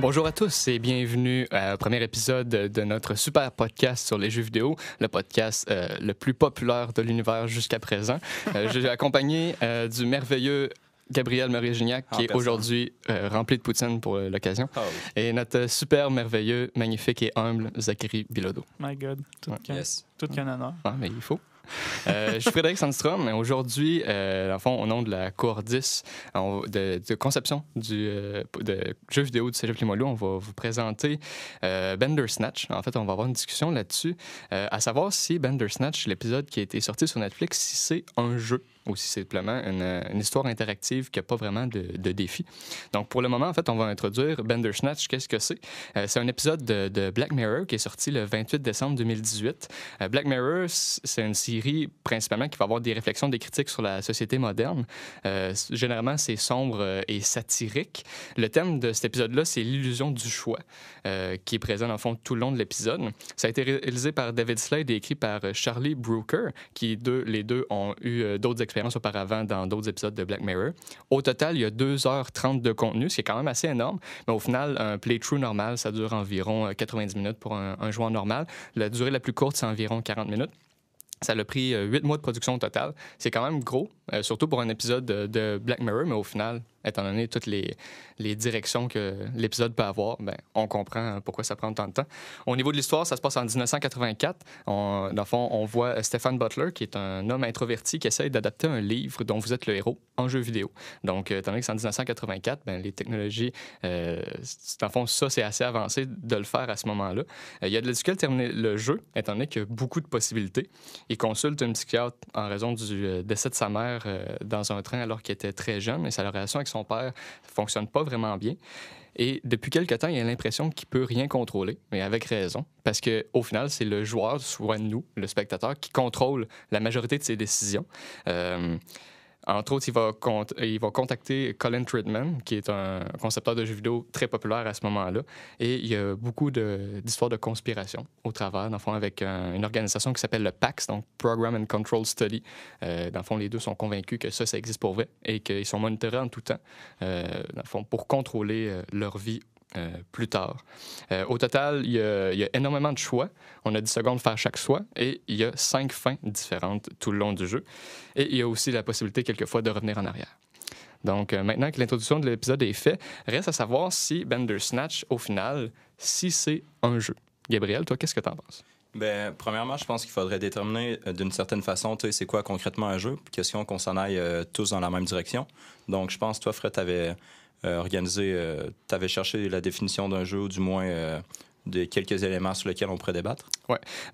Bonjour à tous et bienvenue au premier épisode de notre super podcast sur les jeux vidéo, le podcast euh, le plus populaire de l'univers jusqu'à présent. Euh, je suis accompagné euh, du merveilleux Gabriel Marie-Gignac, qui est aujourd'hui rempli de poutine pour l'occasion, Oh, et notre super merveilleux, magnifique et humble Zachary Bilodeau. My God, tout, Ouais. qu'un yes. tout qu'un honneur. Ah, mais il faut. Euh, je suis Frédéric Sandstrom. et Aujourd'hui, euh, en fond, au nom de la cour 10 on- de, de conception du euh, de jeux vidéo du Cégep Limoilou, on va vous présenter euh, Bandersnatch. En fait, on va avoir une discussion là-dessus, à savoir si Bandersnatch, l'épisode qui a été sorti sur Netflix, si c'est un jeu ou si c'est simplement une, une histoire interactive qui n'a pas vraiment de, défi. Donc, pour le moment, en fait, on va introduire Bandersnatch. Qu'est-ce que c'est? Euh, c'est un épisode de, Black Mirror qui est sorti le 28 décembre 2018. Euh, Black Mirror, c'est une série principalement qui va avoir des réflexions, des critiques sur la société moderne. Euh, généralement, c'est sombre euh, et satirique. Le thème de cet épisode-là, c'est l'illusion du choix, euh, qui est présent, le fond, tout le long de l'épisode. Ça a été réalisé par David Slade et écrit par euh, Charlie Brooker, qui les deux ont eu euh, d'autres expériences auparavant dans d'autres épisodes de Black Mirror. Au total, il y a 2h30 de contenu, ce qui est quand même assez énorme, mais au final, un playthrough normal, ça dure environ euh, 90 minutes pour un, joueur normal. La durée la plus courte, c'est environ 40 minutes. Ça a pris euh, huit mois de production au total. C'est quand même gros, euh, surtout pour un épisode de, de Black Mirror, mais au final, étant donné toutes les, directions que l'épisode peut avoir, ben, on comprend euh, pourquoi ça prend tant de temps. Au niveau de l'histoire, ça se passe en 1984. On, dans le fond, on voit Stephen Butler, qui est un homme introverti qui essaye d'adapter un livre dont vous êtes le héros en jeu vidéo. Donc, euh, étant donné que c'est en 1984, ben, les technologies, euh, dans le fond, ça, c'est assez avancé de le faire à ce moment-là. Euh, il y a de la difficulté à terminer le jeu, étant donné qu'il y a beaucoup de possibilités. Il consulte un psychiatre en raison du euh, décès de sa mère euh, dans un train alors qu'il était très jeune et sa relation avec son père ne fonctionne pas vraiment bien. Et depuis quelque temps, il a l'impression qu'il peut rien contrôler, mais avec raison, parce que au final, c'est le joueur, soit nous, le spectateur, qui contrôle la majorité de ses décisions. Euh, entre autres, il va, il va contacter Colin Tridman, qui est un concepteur de jeux vidéo très populaire à ce moment-là. Et il y a beaucoup d'histoires de, conspiration au travers, dans le fond, avec un- une organisation qui s'appelle le PAX, donc Program and Control Study. Euh, dans le fond, les deux sont convaincus que ça, ça existe pour vrai et qu'ils sont monitorés en tout temps, euh, dans le fond, pour contrôler euh, leur vie euh, plus tard. Euh, au total, il y, a, énormément de choix. On a 10 secondes faire chaque choix et il y a cinq fins différentes tout le long du jeu. Et il y a aussi la possibilité, quelquefois, de revenir en arrière. Donc, euh, maintenant que l'introduction de l'épisode est faite, reste à savoir si Bandersnatch, au final, si c'est un jeu. Gabriel, toi, qu'est-ce que tu en penses? Ben, premièrement, je pense qu'il faudrait déterminer d'une certaine façon, tu sais, c'est quoi concrètement un jeu? Question qu'on s'en aille tous dans la même direction. Donc, je pense, toi, Fred, tu avais organisé, tu avais cherché la définition d'un jeu, ou du moins euh, de quelques éléments sur lesquels on pourrait débattre?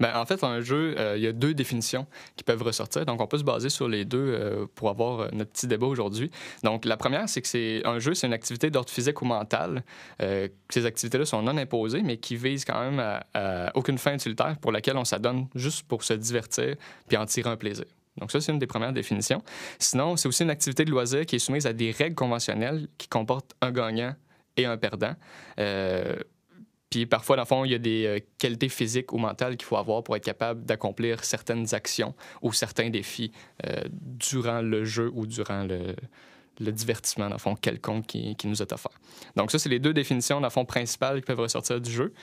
Ben, en fait, un jeu, euh, il y a deux définitions qui peuvent ressortir. Donc, on peut se baser sur les deux euh, pour avoir euh, notre petit débat aujourd'hui. Donc, la première, c'est que c'est un jeu, c'est une activité d'ordre physique ou mental. Euh, ces activités-là sont non imposées, mais qui visent quand même à, à aucune fin utilitaire pour laquelle on s'adonne juste pour se divertir puis en tirer un plaisir. Donc ça, c'est une des premières définitions. Sinon, c'est aussi une activité de loisir qui est soumise à des règles conventionnelles qui comportent un gagnant et un perdant. Euh, puis parfois, dans le fond, il y a des euh, qualités physiques ou mentales qu'il faut avoir pour être capable d'accomplir certaines actions ou certains défis euh, durant le jeu ou durant le, divertissement, dans le fond, quelconque qui, qui nous est offert. Donc ça, c'est les deux définitions, dans le fond, principales qui peuvent ressortir du jeu.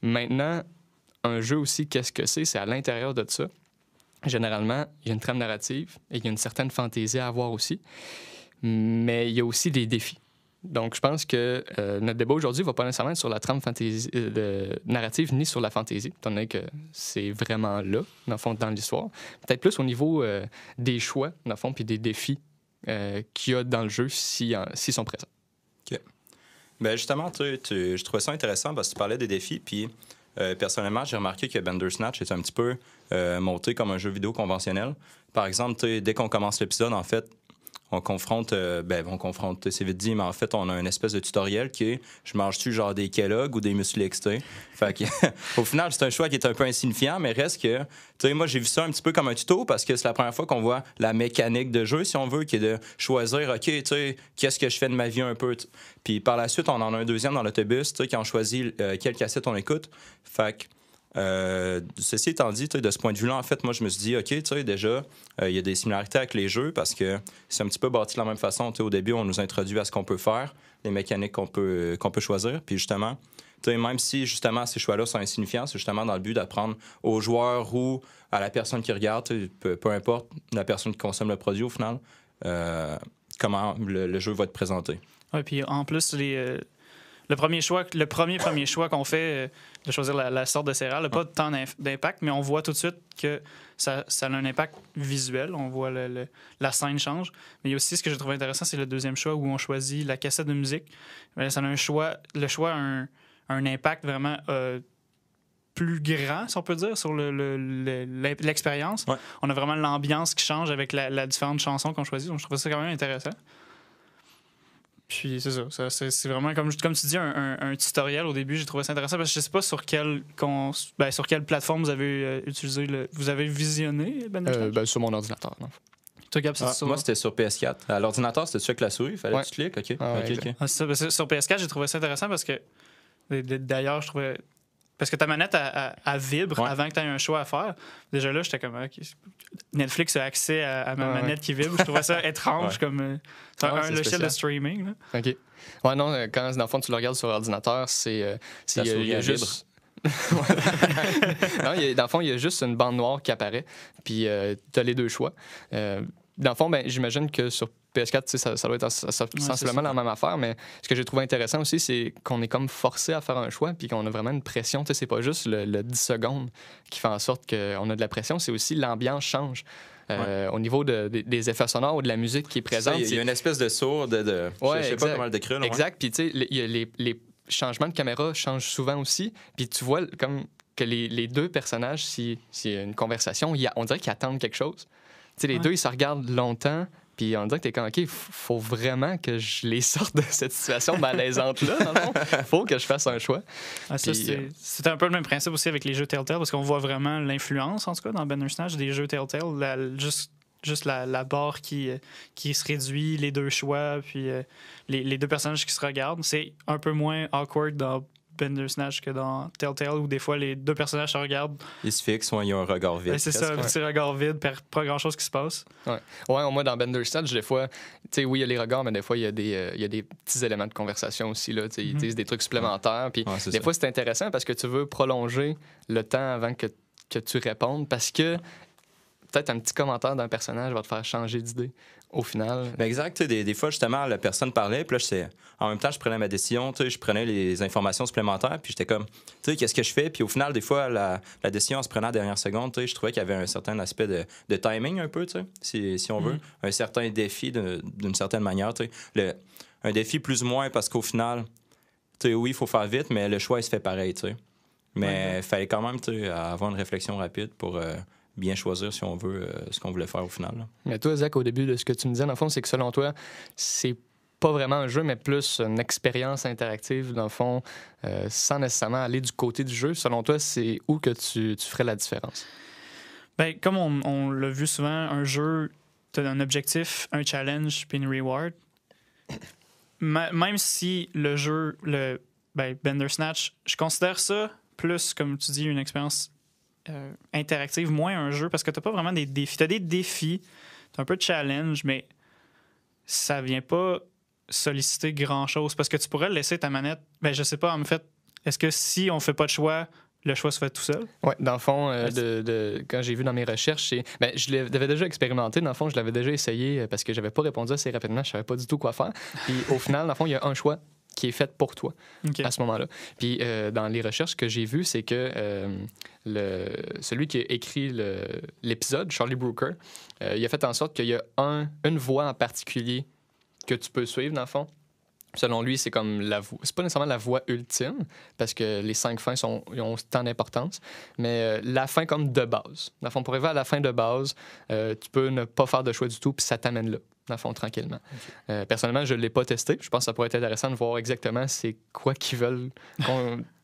Maintenant, un jeu aussi, qu'est-ce que c'est? C'est à l'intérieur de ça. Généralement, il y a une trame narrative et il y a une certaine fantaisie à avoir aussi. Mais il y a aussi des défis. Donc, je pense que euh, notre débat aujourd'hui ne va pas nécessairement être sur la trame euh, narrative ni sur la fantaisie, étant donné que c'est vraiment là, dans le fond, dans l'histoire. Peut-être plus au niveau euh, des choix, dans le fond, puis des défis qu'il y a dans le jeu s'ils sont présents. Ben justement, tu, tu- je trouvais ça intéressant parce que tu parlais des défis, puis euh, personnellement, j'ai remarqué que Bandersnatch est un petit peu euh, monté comme un jeu vidéo conventionnel. Par exemple, dès qu'on commence l'épisode, en fait, on confronte, euh, ben, on confronte, c'est vite dit, mais en fait, on a une espèce de tutoriel qui est je mange-tu genre des Kellogg ou des muesli? Fait que, au final, c'est un choix qui est un peu insignifiant, mais reste que, tu sais, moi, j'ai vu ça un petit peu comme un tuto parce que c'est la première fois qu'on voit la mécanique de jeu, si on veut, qui est de choisir, OK, tu sais, qu'est-ce que je fais de ma vie un peu. Puis par la suite, on en a un deuxième dans l'autobus, tu sais, qui ont choisi euh, quelle cassette on écoute. Fait que, Euh, ceci étant dit, de ce point de vue-là, en fait, moi, je me suis dit, OK, déjà, euh, il y a des similarités avec les jeux parce que c'est un petit peu bâti de la même façon. Au début, on nous introduit à ce qu'on peut faire, les mécaniques qu'on peut, qu'on peut choisir. Puis justement, même si justement ces choix-là sont insignifiants, c'est justement dans le but d'apprendre aux joueurs ou à la personne qui regarde, peu, importe la personne qui consomme le produit au final, euh, comment le, jeu va être présenté. Oui, puis en plus, les, le premier choix, le premier premier choix qu'on fait euh, de choisir la, sorte de céréale n'a pas tant d'impact, mais on voit tout de suite que ça, ça a un impact visuel. On voit le, la scène change. Mais il y a aussi ce que j'ai trouvé intéressant, c'est le deuxième choix où on choisit la cassette de musique. Ça a un choix, le choix a un, un impact vraiment euh, plus grand, si on peut dire, sur l'expérience. Le, On a vraiment l'ambiance qui change avec la, la différente chanson qu'on choisit. Donc, je trouve ça quand même intéressant. Puis c'est ça. c'est vraiment, comme, comme tu dis, un, tutoriel au début. J'ai trouvé ça intéressant parce que je sais pas sur quelle, ben, sur quelle plateforme vous avez euh, utilisé, le, vous avez visionné Ben, euh, ben sur mon ordinateur. Toi, Gab, ah, Moi, c'était sur PS4. À l'ordinateur, c'était avec la souris. Il fallait que tu cliques. OK. Ah, ah, ça, sur PS4, j'ai trouvé ça intéressant parce que d'ailleurs, je trouvais parce que ta manette, elle, vibre avant que tu aies un choix à faire. Déjà là, j'étais comme, Netflix a accès à, ma manette qui vibre. Je trouvais ça étrange comme euh, un logiciel de streaming. Là. OK. Ouais, non, euh, quand dans le fond, tu le regardes sur ordinateur, c'est. Euh, il y a, juste. non, dans le fond, il y a juste une bande noire qui apparaît, puis tu as les deux choix. dans le fond, ben, j'imagine que sur PS4, ça, ça doit être sensiblement la même affaire, mais ce que j'ai trouvé intéressant aussi, c'est qu'on est comme forcé à faire un choix, puis qu'on a vraiment une pression. C'est pas juste le, 10 secondes qui fait en sorte qu'on a de la pression, c'est aussi l'ambiance change. Euh, au niveau des effets sonores ou de la musique qui est présente. Il y, a une espèce de sourd, de. de je sais pas comment le décrire. exact. Puis, tu sais, les, les, changements de caméra changent souvent aussi. Puis, tu vois comme que les, deux personnages, s'il si y a une conversation, on dirait qu'ils attendent quelque chose. Tu sais, les deux, ils se regardent longtemps. Puis on dirait que t'es comme, OK, faut vraiment que je les sorte de cette situation malaisante-là. faut que je fasse un choix. Ah, euh, c'est un peu le même principe aussi avec les jeux Telltale, parce qu'on voit vraiment l'influence, en tout cas, dans Bandersnatch, des jeux Telltale. juste juste la, barre qui, euh, qui se réduit, les deux choix, puis euh, les, les, deux personnages qui se regardent. C'est un peu moins awkward dans Bandersnatch que dans Telltale où des fois les deux personnages se regardent. Ils se fixent ou ils ont un regard vide. c'est ça, un petit regard vide, pas grand chose qui se passe. Ouais, ouais moi dans Bandersnatch, des fois, tu sais, oui, il y a les regards, mais des fois, il y, a des, euh, il y a des petits éléments de conversation aussi. Là, Ils mhm. utilisent des trucs supplémentaires. Puis des fois, c'est intéressant parce que tu veux prolonger le temps avant que, que tu répondes parce que peut-être un petit commentaire d'un personnage va te faire changer d'idée au final. Ben exact. Des, des, fois, justement, la personne parlait, puis là, en même temps, je prenais ma décision, je prenais les informations supplémentaires, puis j'étais comme, tu sais, qu'est-ce que je fais? Puis au final, des fois, la, la décision se prenait à la dernière seconde, je trouvais qu'il y avait un certain aspect de, de timing un peu, si, si on veut, mm-hmm. un certain défi d'une certaine manière. Le, un défi plus ou moins parce qu'au final, oui, il faut faire vite, mais le choix, il se fait pareil. Mais il fallait quand même avoir une réflexion rapide pour. Euh, bien choisir si on veut euh, ce qu'on voulait faire au final. Mais toi, Zach, au début de ce que tu me disais, dans le fond, c'est que selon toi, c'est pas vraiment un jeu, mais plus une expérience interactive, dans le fond, euh, sans nécessairement aller du côté du jeu. Selon toi, c'est où que tu, tu ferais la différence? Bien, comme on, on l'a vu souvent, un jeu, tu as un objectif, un challenge, puis une reward. même si le jeu, le ben, Bender Snatch, je considère ça plus, comme tu dis, une expérience euh, interactive, moins un jeu, parce que tu pas vraiment des défis. Tu as des défis, tu un peu de challenge, mais ça vient pas solliciter grand-chose, parce que tu pourrais laisser ta manette, ben je sais pas, en fait, est-ce que si on fait pas de choix, le choix se fait tout seul? Oui, dans le fond, euh, de, quand j'ai vu dans mes recherches, ben, je l'avais déjà expérimenté. Dans le fond, je l'avais déjà essayé euh, parce que j'avais pas répondu assez rapidement. Je savais pas du tout quoi faire. Puis au final, dans le fond, il y a un choix qui est fait pour toi à ce moment-là. Puis euh, dans les recherches que j'ai vues, c'est que euh, le, celui qui a écrit l'épisode, Charlie Brooker, euh, il a fait en sorte qu'il y a un, une voix en particulier que tu peux suivre, dans le fond. Selon lui, c'est comme la voix. C'est pas nécessairement la voix ultime, parce que les cinq fins sont, ont tant d'importance, mais la fin comme de base. Dans le fond, pour arriver à la fin de base, tu peux ne pas faire de choix du tout, puis ça t'amène là dans le fond, tranquillement. Euh, personnellement, je ne l'ai pas testé. Je pense que ça pourrait être intéressant de voir exactement c'est quoi qu'ils veulent.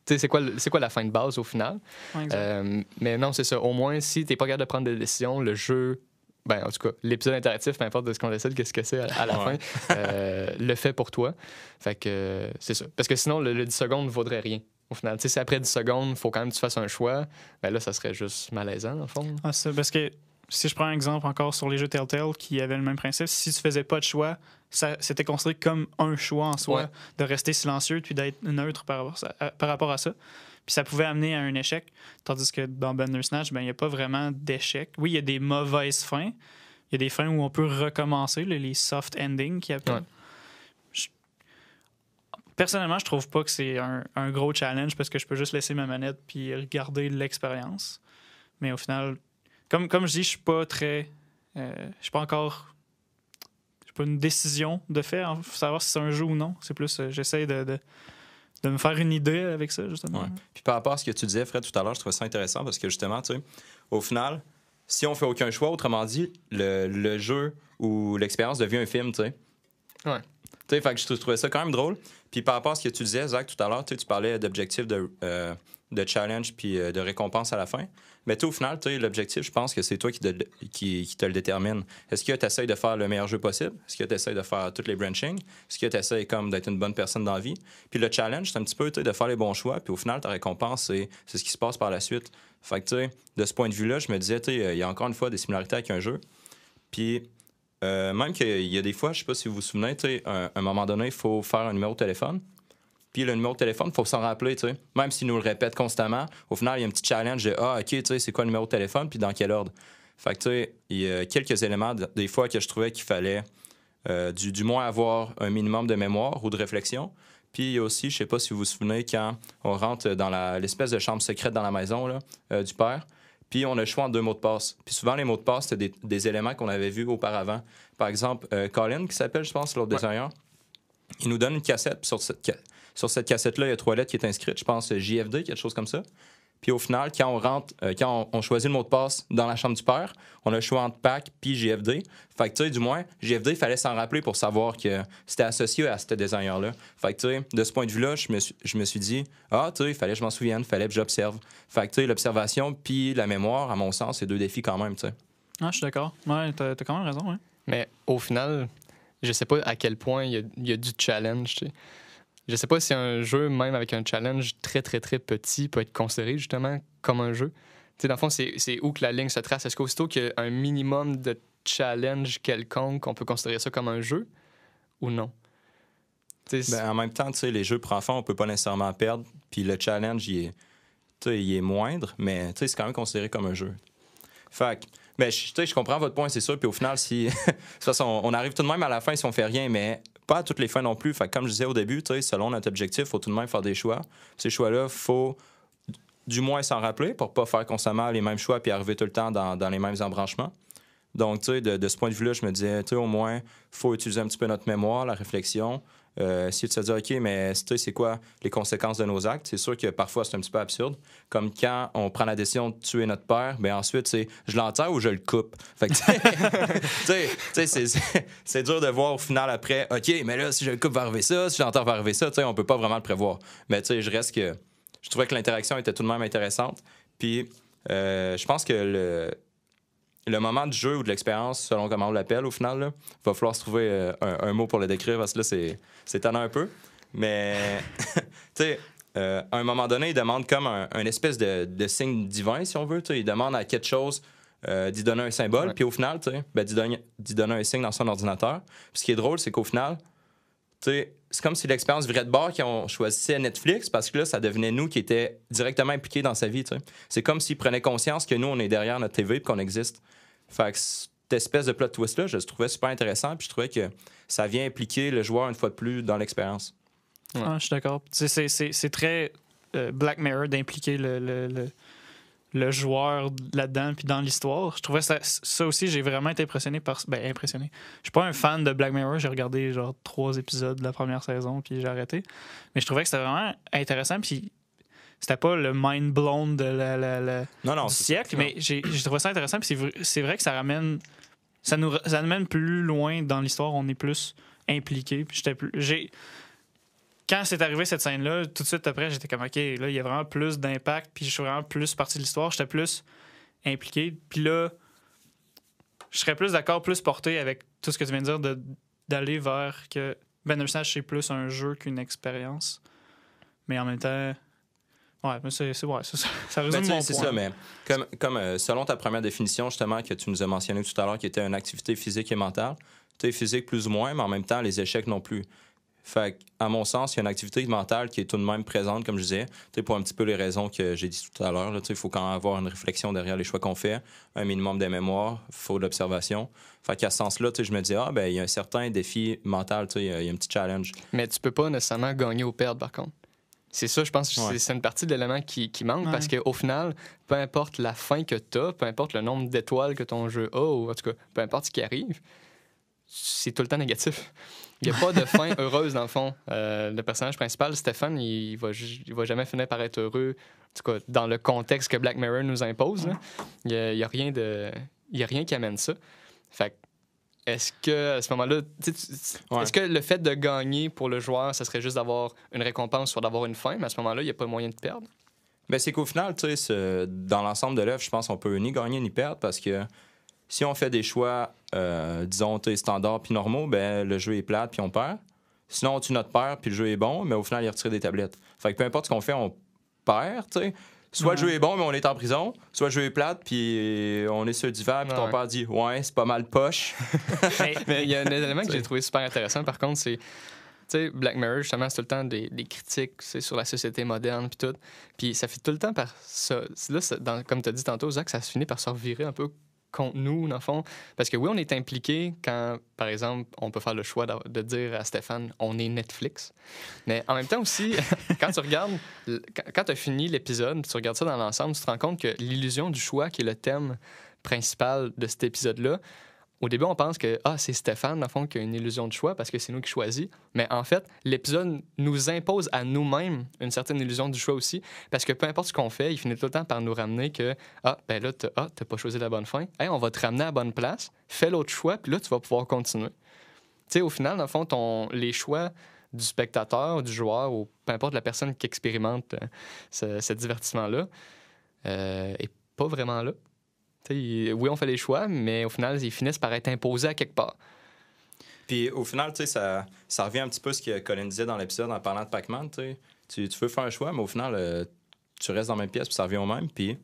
c'est quoi, quoi la fin de base au final. Euh, mais non, c'est ça. Au moins, si tu n'es pas capable de prendre des décisions, le jeu, ben, en tout cas, l'épisode interactif, peu importe de ce qu'on décide, qu'est-ce que c'est à, la fin, euh, le fait pour toi. Fait que c'est ça. Parce que sinon, le, 10 secondes ne vaudrait rien. Au final, si après 10 secondes, il faut quand même que tu fasses un choix, ben là, ça serait juste malaisant, dans le fond. Ah, parce que si je prends un exemple encore sur les jeux Telltale qui avaient le même principe, si tu faisais pas de choix, ça c'était considéré comme un choix en soi Ouais. de rester silencieux puis d'être neutre par rapport, à, à- par rapport à ça. Puis ça pouvait amener à un échec, tandis que dans Bandersnatch, ben il n'y a pas vraiment d'échec. Oui, il y a des mauvaises fins. Il y a des fins où on peut recommencer, les soft endings qui appellent. Ouais. Je- Personnellement, je trouve pas que c'est un, un gros challenge parce que je peux juste laisser ma manette puis regarder l'expérience. Mais au final, comme, comme je dis, je suis pas très. euh, je suis pas encore. J'ai pas une décision de faire, hein, faut savoir si c'est un jeu ou non. C'est plus, euh, j'essaie de, de, de me faire une idée avec ça, justement. Ouais. Puis par rapport à ce que tu disais, Fred, tout à l'heure, je trouvais ça intéressant parce que justement, tu sais, au final, si on fait aucun choix, autrement dit, le, le jeu ou l'expérience devient un film, tu sais. Ouais. Tu sais, fait que je trouvais ça quand même drôle. Puis par rapport à ce que tu disais, Zach, tout à l'heure, tu parlais d'objectifs de, euh, de challenge puis euh, de récompense à la fin. Mais tu au final, l'objectif, je pense que c'est toi qui, te- le détermine. Est-ce que tu essaies de faire le meilleur jeu possible? Est-ce que tu essaies de faire toutes les branchings? Est-ce que tu essaies comme d'être une bonne personne dans la vie? Puis le challenge, c'est un petit peu de faire les bons choix. Puis au final, ta récompense, c'est ce qui se passe par la suite. Fait que, de ce point de vue-là, je me disais, euh, il y a encore une fois des similarités avec un jeu. Puis euh, même qu'il y a des fois, je sais pas si vous vous souvenez, sais, un, un moment donné, il faut faire un numéro de téléphone. Puis le numéro de téléphone, il faut s'en rappeler, tu sais. Même s'il nous le répète constamment, au final, il y a un petit challenge de Ah, OK, tu sais, c'est quoi le numéro de téléphone, puis dans quel ordre? Fait que, tu sais, il y a quelques éléments, des fois, que je trouvais qu'il fallait euh, du, du moins avoir un minimum de mémoire ou de réflexion. Puis il y a aussi, je sais pas si vous vous souvenez, quand on rentre dans l'espèce de chambre secrète dans la maison là, euh, du père, puis on a le choix entre deux mots de passe. Puis souvent, les mots de passe, c'était des, des éléments qu'on avait vus auparavant. Par exemple, euh, Colin, qui s'appelle, je pense, l'autre Ouais. designer, il nous donne une cassette, puis sur cette, ca- sur cette cassette-là, il y a trois lettres qui est inscrite, je pense, JFD, quelque chose comme ça. Puis au final, quand on rentre, euh, quand on, on choisit le mot de passe dans la chambre du père, on a le choix entre PAC puis JFD. Fait que tu sais, du moins, JFD, il fallait s'en rappeler pour savoir que c'était associé à ce designer-là. Fait que tu sais, de ce point de vue-là, je me suis, je me suis dit, ah, tu sais, il fallait que je m'en souvienne, il fallait que j'observe. Fait que tu sais, l'observation puis la mémoire, à mon sens, c'est deux défis quand même, tu sais. Ah, je suis d'accord. Ouais, t'as quand même raison, ouais. Mais au final, je sais pas à quel point il y y a du challenge. tu sais. Je sais pas si un jeu, même avec un challenge très, très, très petit, peut être considéré justement comme un jeu. Tu sais, dans le fond, c'est où que la ligne se trace? Est-ce qu'aussitôt qu'il y a un minimum de challenge quelconque, on peut considérer ça comme un jeu ou non? Ben, en même temps, les jeux pour enfants, on peut pas nécessairement perdre. Puis le challenge, il est, est moindre, mais c'est quand même considéré comme un jeu. Fait que, ben, je comprends votre point, c'est sûr. Puis au final, si. de toute façon, on arrive tout de même à la fin si on fait rien, mais pas toutes les fins non plus. Comme je disais au début, selon notre objectif, il faut tout de même faire des choix. Ces choix-là, faut du moins s'en rappeler pour pas faire constamment les mêmes choix puis arriver tout le temps dans les mêmes embranchements. Donc, tu sais, de, ce point de vue-là, je me disais, au moins, faut utiliser un petit peu notre mémoire, la réflexion, euh, essayer de se dire, OK, mais tu sais, c'est quoi les conséquences de nos actes? C'est sûr que parfois, c'est un petit peu absurde. Comme quand on prend la décision de tuer notre père, ben ensuite, c'est je l'enterre ou je le coupe? Fait tu sais, c'est dur de voir au final après, OK, mais là, si je le coupe, va arriver ça, si je l'enterre, va arriver ça. Tu sais, on peut pas vraiment le prévoir. Mais tu sais, je reste que. Je trouvais que l'interaction était tout de même intéressante. Puis, euh, je pense que le, le moment du jeu ou de l'expérience, selon comment on l'appelle au final, là, va falloir se trouver euh, un, un mot pour le décrire parce que là, c'est, étonnant un peu. Mais, tu sais, euh, à un moment donné, il demande comme un, un espèce de, de signe divin, si on veut. Il demande à quelque chose euh, d'y donner un symbole. Puis au final, tu sais, ben, d'y, donner, d'y donner un signe dans son ordinateur. Puis ce qui est drôle, c'est qu'au final, tu sais, c'est comme si l'expérience virait de bord qu'on choisissait Netflix parce que là, ça devenait nous qui étions directement impliqués dans sa vie. tu sais. C'est comme s'il prenait conscience que nous, on est derrière notre TV et qu'on existe. Fait que cette espèce de plot twist-là, je le trouvais super intéressant. Puis je trouvais que ça vient impliquer le joueur une fois de plus dans l'expérience. Ouais. Ah, je suis d'accord. C'est c'est- c'est très euh, Black Mirror d'impliquer le, le, le, le joueur là-dedans puis dans l'histoire. Je trouvais ça, ça aussi, j'ai vraiment été impressionné par. Ben, impressionné. Je suis pas un fan de Black Mirror. J'ai regardé genre trois épisodes de la première saison puis j'ai arrêté. Mais je trouvais que c'était vraiment intéressant. Puis c'était pas le mind blown de la, la- la- Non, non. du siècle, mais j'ai trouvé ça intéressant. Puis c'est vrai, c'est vrai que ça ramène. Ça nous, ça nous mène plus loin dans l'histoire. On est plus impliqué. Puis j'étais plus. J'ai quand c'est arrivé cette scène-là, tout de suite après, j'étais comme, OK, là, il y a vraiment plus d'impact, puis je suis vraiment plus partie de l'histoire, j'étais plus impliqué. Puis là, je serais plus d'accord, plus porté avec tout ce que tu viens de dire, de- d'aller vers que Bandersnatch, c'est plus un jeu qu'une expérience. Mais en même temps, Ouais, mais c'est ouais, ça. Ça Ben, résume mon c'est ça, mais comme, comme euh, selon ta première définition, justement, que tu nous as mentionné tout à l'heure, qui était une activité physique et mentale, tu sais, physique plus ou moins, mais en même temps, les échecs non plus. Fait à mon sens, il y a une activité mentale qui est tout de même présente, comme je disais, tu sais, pour un petit peu les raisons que j'ai dit tout à l'heure. là, tu sais, Il faut quand même avoir une réflexion derrière les choix qu'on fait, un minimum de mémoire, il faut de l'observation. Fait qu'à ce sens-là, tu sais, je me dis, ah, ben, il y a un certain défi mental, tu sais, il y a- il y a un petit challenge. Mais tu peux pas nécessairement gagner ou perdre, par contre. C'est ça, je pense que Ouais. c'est- c'est une partie de l'élément qui, qui manque Ouais. parce qu'au final, peu importe la fin que tu as, peu importe le nombre d'étoiles que ton jeu a, ou en tout cas, peu importe ce qui arrive, c'est tout le temps négatif. Il n'y a pas de fin heureuse, dans le fond. Euh, le personnage principal, Stéphane, il va, il va jamais finir par être heureux, en tout cas, dans le contexte que Black Mirror nous impose. là. Il n'y a, il y a rien de... il y a rien qui amène ça. Fait est-ce que, à ce moment-là, Ouais. est-ce que le fait de gagner pour le joueur, ça serait juste d'avoir une récompense, soit d'avoir une fin, mais à ce moment-là, il n'y a pas moyen de perdre? Ben, c'est qu'au final, tu sais, dans l'ensemble de l'œuvre, je pense qu'on peut ni gagner ni perdre parce que si on fait des choix, euh, disons, tu sais, standards puis normaux, ben, le jeu est plate puis on perd. Sinon, on tue notre père puis le jeu est bon, mais au final, il retire des tablettes. Fait que peu importe ce qu'on fait, on perd, tu sais. Soit le jeu est bon, mais on est en prison, soit le jeu est plate puis on est sur le divan puis ton père dit Ouais, c'est pas mal poche. Mais- il y a un élément que j'ai trouvé super intéressant, par contre, c'est. Tu sais, Black Mirror, justement, c'est tout le temps des, des critiques sur la société moderne, puis tout. Puis ça fait tout le temps par ça. Là, ça- dans- comme tu as dit tantôt, Zach, ça se finit par se revirer un peu contre nous, dans le fond. Parce que oui, on est impliqué quand, par exemple, on peut faire le choix de dire à Stéphane, on est Netflix. Mais en même temps aussi, quand tu regardes, quand tu as fini l'épisode, tu regardes ça dans l'ensemble, tu te rends compte que l'illusion du choix, qui est le thème principal de cet épisode-là, au début, on pense que ah, c'est Stéphane, dans le fond, qui a une illusion de choix parce que c'est nous qui choisit. Mais en fait, l'épisode nous impose à nous-mêmes une certaine illusion du choix aussi. Parce que peu importe ce qu'on fait, il finit tout le temps par nous ramener que ah, ben là, t'as ah, pas choisi la bonne fin. Hey, on va te ramener à la bonne place, fais l'autre choix, puis là, tu vas pouvoir continuer. Tu sais, au final, dans le fond, les choix du spectateur, du joueur, ou peu importe la personne qui expérimente euh, ce, ce divertissement-là, euh, est pas vraiment là. Oui, on fait les choix, mais au final, ils finissent par être imposés à quelque part. Puis au final, ça, ça revient un petit peu à ce que Colin disait dans l'épisode en parlant de Pac-Man. tu. Tu, veux faire un choix, mais au final, euh, tu restes dans la même pièce, puis ça revient au même. Puis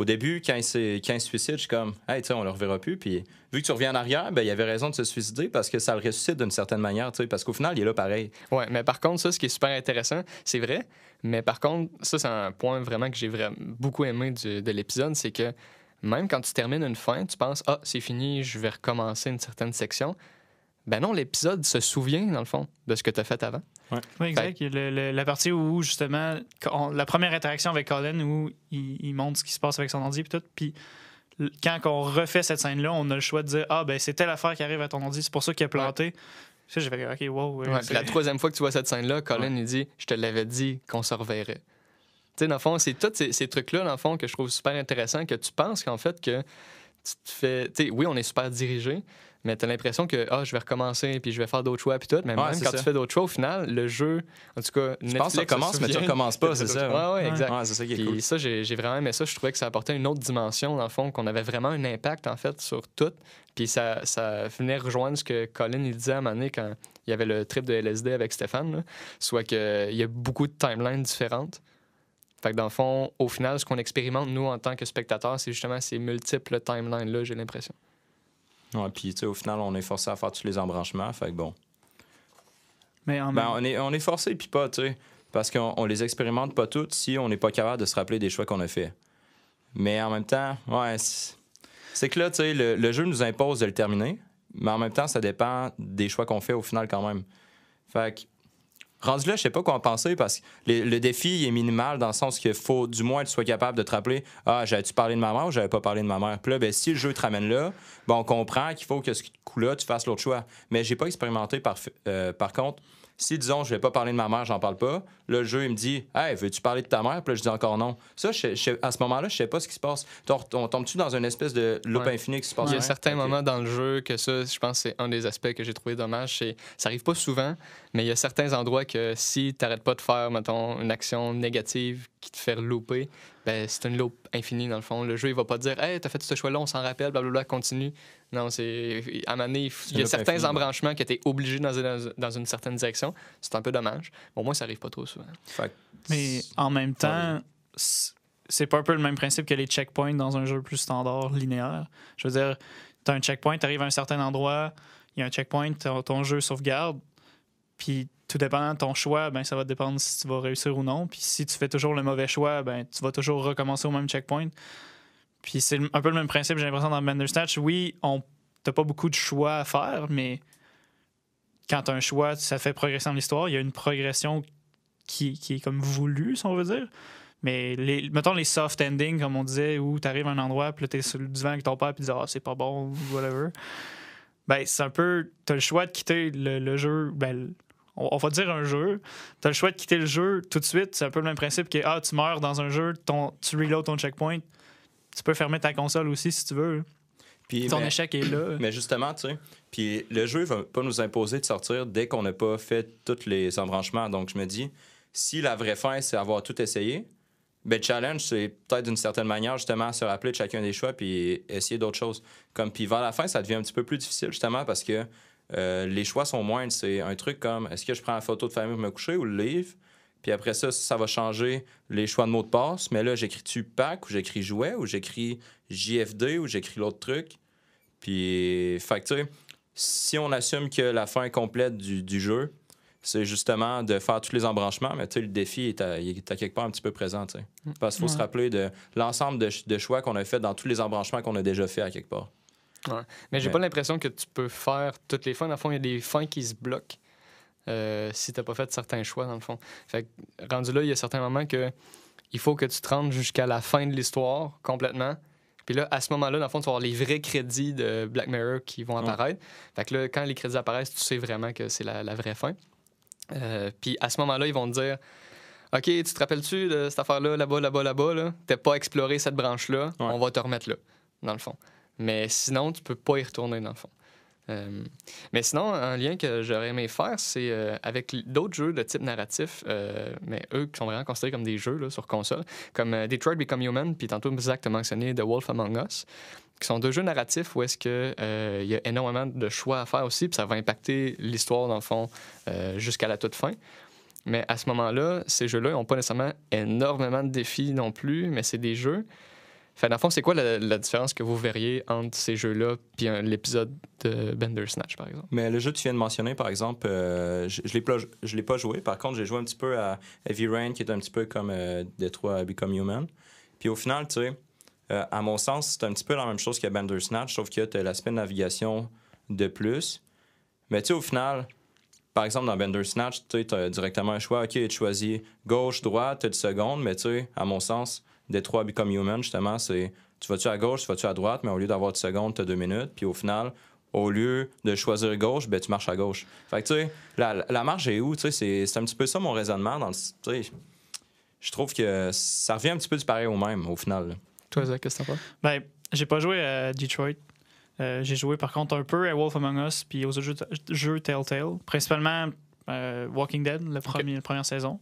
au début, quand il, quand il se suicide, je suis comme, hey, tu sais, on le reverra plus. Puis vu que tu reviens en arrière, ben, il avait raison de se suicider parce que ça le ressuscite d'une certaine manière, tu sais, parce qu'au final, il est là pareil. Ouais, mais par contre, ça, ce qui est super intéressant, c'est vrai, mais par contre, ça, c'est un point vraiment que j'ai vraiment beaucoup aimé du- de l'épisode, c'est que même quand tu termines une fin, tu penses, ah, c'est fini, je vais recommencer une certaine section. Ben non, l'épisode se souvient, dans le fond, de ce que tu as fait avant. Oui, exact. Il y a le- le- la partie où, justement, on- la première interaction avec Colin, où il, il montre ce qui se passe avec son ordi, puis tout. Puis quand on refait cette scène-là, on a le choix de dire Ah, ben, c'est telle affaire qui arrive à ton ordi, c'est pour ça qu'il a planté. Ça, j'ai fait OK, wow. ouais, Ouais, la troisième fois que tu vois cette scène-là, Colin, il dit Je te l'avais dit qu'on se reverrait. Sais, dans le fond, c'est tous ces, ces trucs-là, dans le fond, que je trouve super intéressant, que tu penses qu'en fait, que tu te fais. Tu sais, oui, on est super dirigé, mais tu as l'impression que ah, je vais recommencer, puis je vais faire d'autres choix, puis tout. Mais Ouais, même quand ça. tu fais d'autres choix, au final, le jeu, en tout cas, Tu penses que ça recommence, mais tu recommences pas, c'est ça. Ouais, ouais, Ouais. exact. Ouais, c'est ça qui est Puis cool. ça, j'ai j'ai vraiment aimé ça. Je trouvais que ça apportait une autre dimension, dans le fond, qu'on avait vraiment un impact, en fait, sur tout. Puis ça, ça venait rejoindre ce que Colin il disait à un moment donné quand il y avait le trip de LSD avec Stéphane, là. soit qu'il y a beaucoup de timelines différentes. Fait que dans le fond, au final, ce qu'on expérimente, nous, en tant que spectateurs, c'est justement ces multiples timelines-là, j'ai l'impression. Ouais, puis tu sais, au final, on est forcé à faire tous les embranchements. Fait que bon. Mais en Ben, même on est, on est forcé, puis pas, tu sais. Parce qu'on on les expérimente pas toutes si on n'est pas capable de se rappeler des choix qu'on a fait. Mais en même temps, ouais, c'est c'est que là, tu sais, le, le jeu nous impose de le terminer, mais en même temps, ça dépend des choix qu'on fait au final quand même. Fait que, rendu là, je sais pas quoi en penser parce que le, défi est minimal dans le sens qu'il faut du moins que tu sois capable de te rappeler Ah, j'avais-tu parlé de ma mère ou j'avais pas parlé de ma mère. Puis là, ben, si le jeu te ramène là, ben, on comprend qu'il faut que ce coup-là, tu fasses l'autre choix. Mais j'ai pas expérimenté par, euh, par contre. Si, disons, je vais pas parler de ma mère, j'en parle pas, le jeu, il me dit Hey, veux-tu parler de ta mère Puis là, je dis encore non. Ça, je- je- à ce moment-là, je sais pas ce qui se passe. On, tombe-tu dans une espèce de loupe Ouais. infinie qui se passe Il y a certains moments dans le jeu que ça, je pense, c'est un des aspects que j'ai trouvé dommage. C'est, ça arrive pas souvent, mais il y a certains endroits que si tu n'arrêtes pas de faire, mettons, une action négative qui te fait louper, ben c'est une loupe infinie, dans le fond. Le jeu, il va pas dire Hey, t'as fait ce choix-là, on s'en rappelle, blablabla, continue. Non, c'est. À un moment donné, il y a certains infinie. embranchements que t'es obligé dans une, dans une certaine direction. C'est un peu dommage. Bon, moi, ça arrive pas trop souvent. Fait Mais en même temps, c'est pas un peu le même principe que les checkpoints dans un jeu plus standard, linéaire. Je veux dire, tu as un checkpoint, tu arrives à un certain endroit, il y a un checkpoint, ton, ton jeu sauvegarde, puis tout dépendant de ton choix, ben, ça va dépendre si tu vas réussir ou non. Puis si tu fais toujours le mauvais choix, ben, tu vas toujours recommencer au même checkpoint. Puis c'est un peu le même principe, j'ai l'impression, dans Bandersnatch. Oui, on t'as pas beaucoup de choix à faire, mais quand tu as un choix, ça fait progresser dans l'histoire. Il y a une progression qui, est comme voulu, si on veut dire. Mais mettons les soft endings, comme on disait, où tu arrives à un endroit, puis là, tu es sur le divan avec ton père, puis tu dis Ah, c'est pas bon, whatever. Ben, c'est un peu. Tu as le choix de quitter le, jeu. Ben, on, on va dire un jeu. Tu as le choix de quitter le jeu tout de suite. C'est un peu le même principe que Ah, tu meurs dans un jeu, ton, tu reload ton checkpoint. Tu peux fermer ta console aussi si tu veux. Puis, Ton mais- échec est là. Mais justement, tu sais, puis le jeu va pas nous imposer de sortir dès qu'on n'a pas fait tous les embranchements. Donc, je me dis, si la vraie fin, c'est avoir tout essayé, ben, challenge, c'est peut-être d'une certaine manière, justement, se rappeler de chacun des choix puis essayer d'autres choses. Comme, puis vers la fin, ça devient un petit peu plus difficile, justement, parce que euh, les choix sont moindres. C'est un truc comme, est-ce que je prends la photo de famille pour me coucher ou le livre? Puis après ça, ça va changer les choix de mots de passe. Mais là, j'écris-tu pack ou j'écris jouet ou j'écris JFD ou j'écris l'autre truc? Puis, fait que, tu sais, si on assume que la fin complète du, du jeu, c'est justement de faire tous les embranchements, mais tu sais, le défi est à, il est à quelque part un petit peu présent. Parce qu'il faut se Ouais. rappeler de l'ensemble de, de choix qu'on a fait dans tous les embranchements qu'on a déjà fait à quelque part. Mais j'ai Ouais. pas l'impression que tu peux faire toutes les fins. Dans le fond, il y a des fins qui se bloquent euh, si t'as pas fait certains choix, dans le fond. Fait que, rendu là, il y a certains moments que il faut que tu te rendes jusqu'à la fin de l'histoire complètement. Puis là, à ce moment-là, dans le fond, tu vas avoir les vrais crédits de Black Mirror qui vont Ouais. apparaître. Fait que là, quand les crédits apparaissent, tu sais vraiment que c'est la, la vraie fin. Euh, puis à ce moment-là, ils vont te dire OK, tu te rappelles-tu de cette affaire-là, là-bas, là-bas, là-bas, là? T'as pas exploré cette branche-là, on va te remettre là, dans le fond. Mais sinon, tu peux pas y retourner, dans le fond. Euh, mais sinon, un lien que j'aurais aimé faire, c'est euh, avec d'autres jeux de type narratif, euh, mais eux qui sont vraiment considérés comme des jeux sur console, comme Detroit Become Human, puis tantôt Zach t'a mentionné The Wolf Among Us, qui sont deux jeux narratifs où est-ce que euh, il y a énormément de choix à faire aussi, puis ça va impacter l'histoire, dans le fond, jusqu'à la toute fin. Mais à ce moment-là, ces jeux-là n'ont pas nécessairement énormément de défis non plus, mais c'est des jeux. Fait dans le fond, c'est quoi la, différence que vous verriez entre ces jeux-là puis un- l'épisode de Bender Snatch, par exemple? Mais le jeu que tu viens de mentionner, par exemple, euh, je je l'ai pas, joué. Par contre, j'ai joué un petit peu à Heavy Rain, qui est un petit peu comme euh, Detroit Become Human. Puis au final, tu sais, euh, à mon sens, c'est un petit peu la même chose que Bandersnatch, sauf que tu as l'aspect navigation de plus. Mais tu sais, au final, par exemple, dans Bandersnatch, tu as directement un choix. OK, tu choisis gauche, droite, tu as 10 secondes. Mais tu sais, à mon sens, Detroit Become Human, justement, c'est tu vas-tu à gauche, tu vas-tu à droite, mais au lieu d'avoir 10 secondes, tu as 2 minutes. Puis au final, au lieu de choisir gauche, ben, tu marches à gauche. Fait que, tu sais, la, la marge est où? Tu sais, c'est un petit peu ça mon raisonnement. Dans le, je trouve que ça revient un petit peu du pareil au même, au final. là. Toi, Zach, qu'est-ce que t'en penses? Ben, j'ai pas joué à Detroit. Euh, j'ai joué par contre un peu à Wolf Among Us puis aux autres jeux, jeux Telltale, principalement euh, Walking Dead, le premier, la première saison.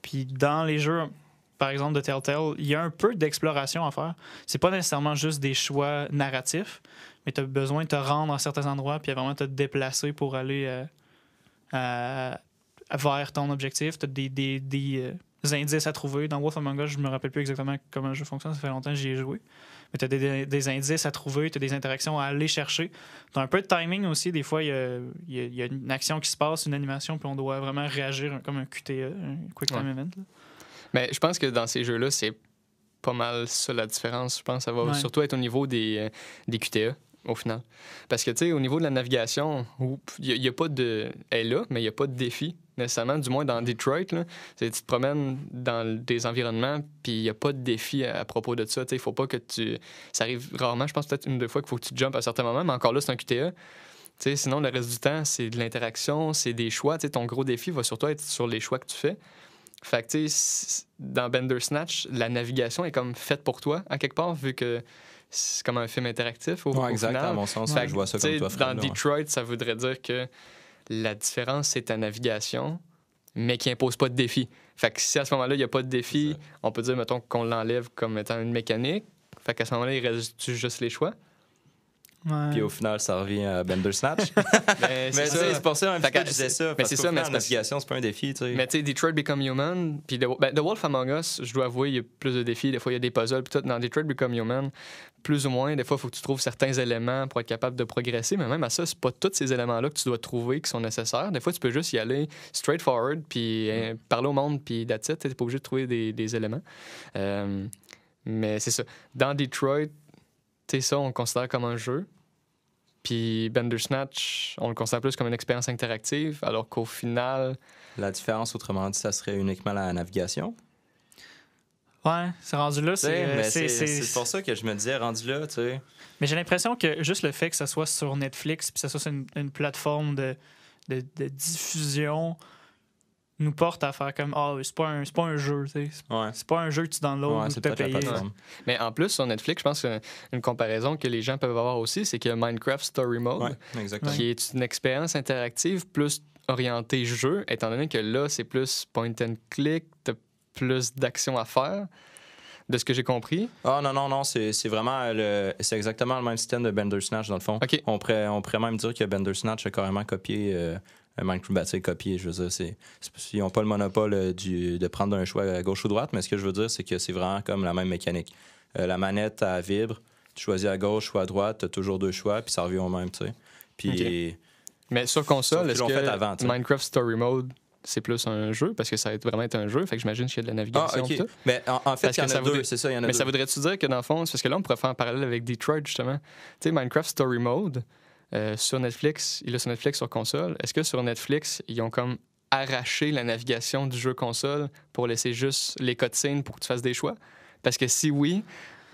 Puis dans les jeux, par exemple de Telltale, il y a un peu d'exploration à faire. C'est pas nécessairement juste des choix narratifs, mais tu as besoin de te rendre à certains endroits puis vraiment te déplacer pour aller euh, vers ton objectif. Tu as des, des- des, euh, indices à trouver. Dans Wolf Among Us, je me rappelle plus exactement comment le jeu fonctionne, ça fait longtemps que j'y ai joué. Mais tu as des, indices à trouver, tu as des interactions à aller chercher. Tu as un peu de timing aussi. Des fois, il y a, il y a- il y a une action qui se passe, une animation, puis on doit vraiment réagir comme un QTE, un Quick Time Ouais. Event. là. Mais je pense que dans ces jeux-là, c'est pas mal ça la différence. Je pense que ça va Ouais. surtout être au niveau des, euh, des QTE, au final. Parce que, tu sais, au niveau de la navigation, il n'y a, pas de. Elle est là, mais il n'y a pas de défi, nécessairement. Du moins, dans Detroit, là, tu te promènes dans des environnements, puis il n'y a pas de défi à, à propos de ça. Tu sais, il faut pas que tu. Ça arrive rarement, je pense peut-être une ou deux fois qu'il faut que tu jumpes à certains moments, mais encore là, c'est un QTE. Tu sais, sinon, le reste du temps, c'est de l'interaction, c'est des choix. Tu sais, ton gros défi va surtout être sur les choix que tu fais. Fait que, tu sais, dans Bandersnatch, la navigation est comme faite pour toi, à quelque part, vu que c'est comme un film interactif. Au, au exact, final. à mon sens, Fait je vois ça comme toi, Dans là, ouais. Detroit, ça voudrait dire que la différence, c'est ta navigation, mais qui impose pas de défi. Fait que si à ce moment-là, il n'y a pas de défi, on peut dire, mettons, qu'on l'enlève comme étant une mécanique. Fait qu'à ce moment-là, il reste juste les choix. Ouais. Puis au final, ça revient à Bender Snatch. Mais c'est pour ça peu que- je disais ça. mais c'est ça, mais navigation, c'est pas un défi, tu sais. Mais tu sais, Detroit Become Human, puis The, ben, The Wolf Among Us, je dois avouer, il y a plus de défis. Des fois, il y a des puzzles, puis tout. Dans Detroit Become Human, plus ou moins, des fois, il faut que tu trouves certains éléments pour être capable de progresser. Mais même à ça, c'est pas tous ces éléments-là que tu dois trouver qui sont nécessaires. Des fois, tu peux juste y aller straightforward, puis euh, parler au monde, puis that's it. T'es pas obligé de trouver des, des éléments. Euh, mais c'est ça. Dans Detroit, sais, ça, on le considère comme un jeu. Puis Bandersnatch, on le considère plus comme une expérience interactive, alors qu'au final, La différence, autrement dit, ça serait uniquement la navigation. Ouais, c'est rendu là. C'est, mais c'est- c'est c'est- c'est pour ça que je me disais, rendu là, tu sais. Mais j'ai l'impression que juste le fait que ça soit sur Netflix, puis que ça soit sur une, une plateforme de, de, de diffusion, nous porte à faire comme Ah, c'est pas un, c'est pas un jeu, tu sais. C'est- Ouais. C'est pas un jeu que tu downloads Ouais, ou c'est que tu as peut-être la payé. plateforme. Mais en plus, sur Netflix, je pense qu'une comparaison que les gens peuvent avoir aussi, c'est qu'il y a Minecraft Story Mode, qui est une expérience interactive plus orientée jeu, étant donné que là, c'est plus point and click, t'as plus d'actions à faire, de ce que j'ai compris. Ah non, non, non, c'est c'est vraiment le. C'est exactement le même système de Bandersnatch, dans le fond. OK. On pourrait, on pourrait même dire que Bandersnatch a carrément copié euh, Minecraft. Sais, copié, je veux dire, c'est. c'est- Ils n'ont pas le monopole euh, du, de prendre un choix à gauche ou droite, mais ce que je veux dire, c'est que c'est vraiment comme la même mécanique. Euh, la manette, elle vibre, tu choisis à gauche ou à droite, tu as toujours deux choix, puis ça revient au même, tu sais. Puis. Mais sur console, est-ce que avant. Minecraft Story Mode, c'est plus un jeu, parce que ça va vraiment être un jeu, fait que j'imagine qu'il y a de la Ah, navigation tout. Mais en, en fait, il y en que a ça deux, voudrait- c'est ça, il y en a Mais deux. ça voudrait-tu dire que dans le fond, c'est parce que là, on pourrait faire un parallèle avec Detroit, justement. Tu sais, Minecraft Story Mode, euh, sur Netflix, il est sur Netflix sur console. Est-ce que sur Netflix, ils ont comme arraché la navigation du jeu console pour laisser juste les cutscenes pour que tu fasses des choix? Parce que si oui,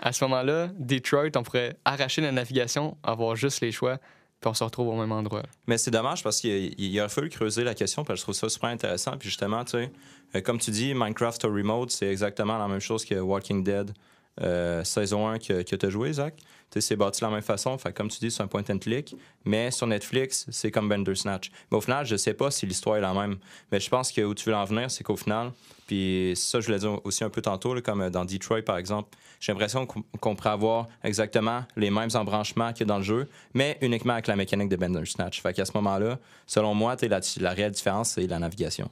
à ce moment-là, Detroit, on pourrait arracher la navigation, avoir juste les choix, puis on se retrouve au même endroit. Mais c'est dommage parce qu'il il aurait fallu creuser la question, parce que je trouve ça super intéressant. Puis justement, tu sais, euh, comme tu dis, Minecraft Story Mode, c'est exactement la même chose que Walking Dead euh, saison 1 que, que tu as joué, Zach. Tu sais, c'est bâti de la même façon. Fait, comme tu dis, c'est un point and click. Mais sur Netflix, c'est comme Bandersnatch. Mais au final, je sais pas si l'histoire est la même. Mais je pense que où tu veux en venir, c'est qu'au final, puis ça, je voulais dire aussi un peu tantôt, là, comme dans Detroit, par exemple, j'ai l'impression qu'on pourrait avoir exactement les mêmes embranchements que dans le jeu, mais uniquement avec la mécanique de Bandersnatch. Fait qu'à ce moment-là, selon moi, la, la réelle différence, c'est la navigation.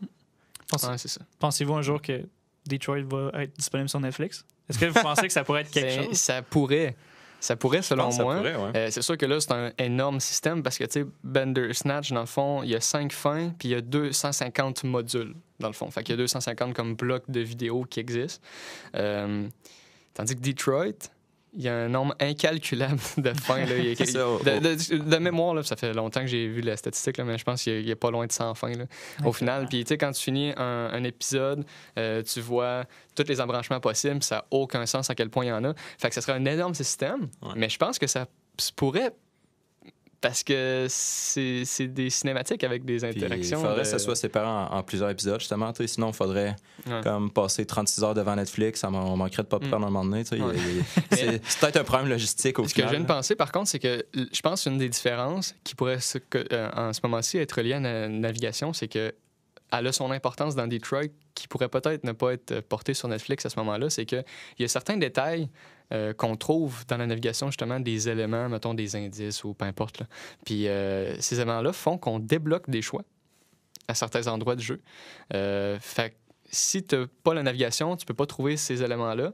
Pense- Ouais, c'est ça. Pensez-vous un jour que Detroit va être disponible sur Netflix? Est-ce que vous pensez que ça pourrait être quelque C'est- chose? Ça pourrait. Ça pourrait, selon ça moi. ouais. Euh, c'est sûr que là, c'est un énorme système parce que, tu sais, Bandersnatch, dans le fond, il y a cinq fins, puis il y a 250 modules, dans le fond. Fait qu'il y a 250 comme blocs de vidéos qui existent. Euh, tandis que Detroit, il y a un nombre incalculable de fins. Là. Il y a- C'est ça, au- de, de- de mémoire, là, ça fait longtemps que j'ai vu la statistique, là, mais je pense qu'il y a- pas loin de 100 fins. Là, au final. Puis, tu sais, quand tu finis un, un épisode, euh, tu vois tous les embranchements possibles, ça n'a aucun sens à quel point il y en a. Fait que ça serait un énorme système, Ouais. mais je pense que ça pourrait parce que c'est des cinématiques avec des Puis il interactions. faudrait de- que ça soit séparé en, en plusieurs épisodes, justement. t'sais. Sinon, il faudrait Ouais. comme passer 36 heures devant Netflix. Ça on manquerait de pas Mm. prendre un moment donné. Ouais. C'est peut-être un problème logistique au Ce que je viens de penser, par contre, c'est que je pense une des différences qui pourrait se- euh, en ce moment-ci être liée à la navigation, c'est que elle a son importance dans Detroit qui pourrait peut-être ne pas être portée sur Netflix à ce moment-là. C'est qu'il y a certains détails euh, qu'on trouve dans la navigation, justement, des éléments, mettons des indices ou peu importe. là. Puis euh, ces éléments-là font qu'on débloque des choix à certains endroits du jeu. Euh, fait que si tu n'as pas la navigation, tu peux pas trouver ces éléments-là.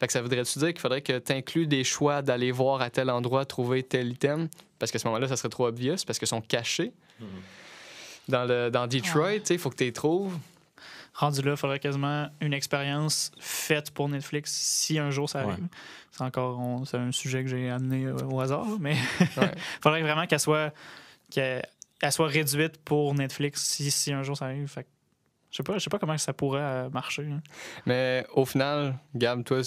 Fait que ça voudrait-tu dire qu'il faudrait que tu inclues des choix d'aller voir à tel endroit, trouver tel item? Parce qu'à ce moment-là, ça serait trop obvious, parce qu'ils sont cachés. Mhm. Dans, le, dans Detroit, Ouais. tu sais, il faut que tu les trouves. Rendu là, il faudrait quasiment une expérience faite pour Netflix si un jour ça arrive. Ouais. C'est encore on- c'est un sujet que j'ai amené euh, au hasard, mais il faudrait vraiment qu'elle soit, qu'elle elle soit réduite pour Netflix si, si un jour ça arrive. Fait je sais pas, je sais pas comment ça pourrait euh, marcher. hein. Mais au final, Gab, toi,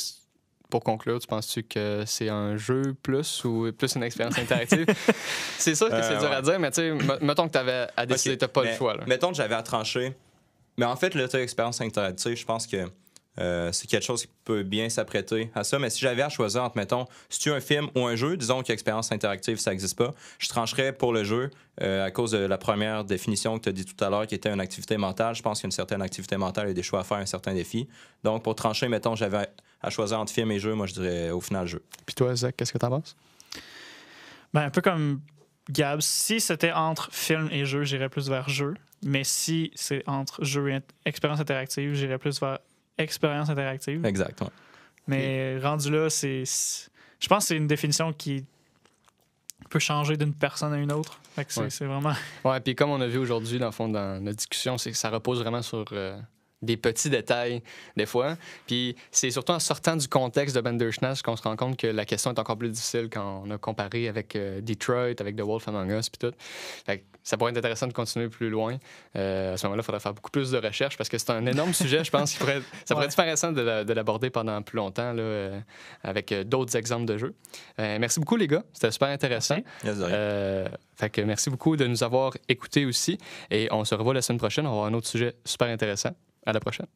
pour conclure, tu penses-tu que c'est un jeu plus ou plus une expérience interactive? c'est sûr que Euh, c'est dur à dire, mais tu sais, mettons que tu avais à décider, Ok, t'as pas mais le choix. Là. Mettons que j'avais à trancher. Mais en fait, là, tu sais, expérience interactive, je pense que euh, c'est quelque chose qui peut bien s'apprêter à ça. Mais si j'avais à choisir entre, mettons, si tu un film ou un jeu, disons qu'expérience interactive, ça n'existe pas, je trancherais pour le jeu euh, à cause de la première définition que tu as dit tout à l'heure, qui était une activité mentale. Je pense qu'une certaine activité mentale et des choix à faire, un certain défi. Donc, pour trancher, mettons, j'avais à choisir entre film et jeu, moi, je dirais au final jeu. Puis toi, Zach, qu'est-ce que tu en penses? Ben, un peu comme Gab, si c'était entre film et jeu, j'irais plus vers jeu. Mais si c'est entre jeu et expérience interactive, j'irais plus vers expérience interactive. Exact, ouais. Mais rendu là, c'est. Je pense que c'est une définition qui peut changer d'une personne à une autre. Fait que c'est Ouais. c'est vraiment. Ouais, puis comme on a vu aujourd'hui, dans le fond, dans notre discussion, c'est que ça repose vraiment sur euh, des petits détails, des fois. Puis c'est surtout en sortant du contexte de Bandersnatch qu'on se rend compte que la question est encore plus difficile quand on a comparé avec euh, Detroit, avec The Wolf Among Us, puis tout. Fait que ça pourrait être intéressant de continuer plus loin. Euh, à ce moment-là, il faudrait faire beaucoup plus de recherches parce que c'est un énorme sujet, je pense. qu'il pourrait- ça pourrait Ouais. être intéressant de, la- de l'aborder pendant plus longtemps là, euh, avec d'autres exemples de jeux. Merci beaucoup, les gars. C'était super intéressant. Euh, fait que merci beaucoup de nous avoir écoutés aussi. Et on se revoit la semaine prochaine. On va avoir un autre sujet super intéressant. À la prochaine.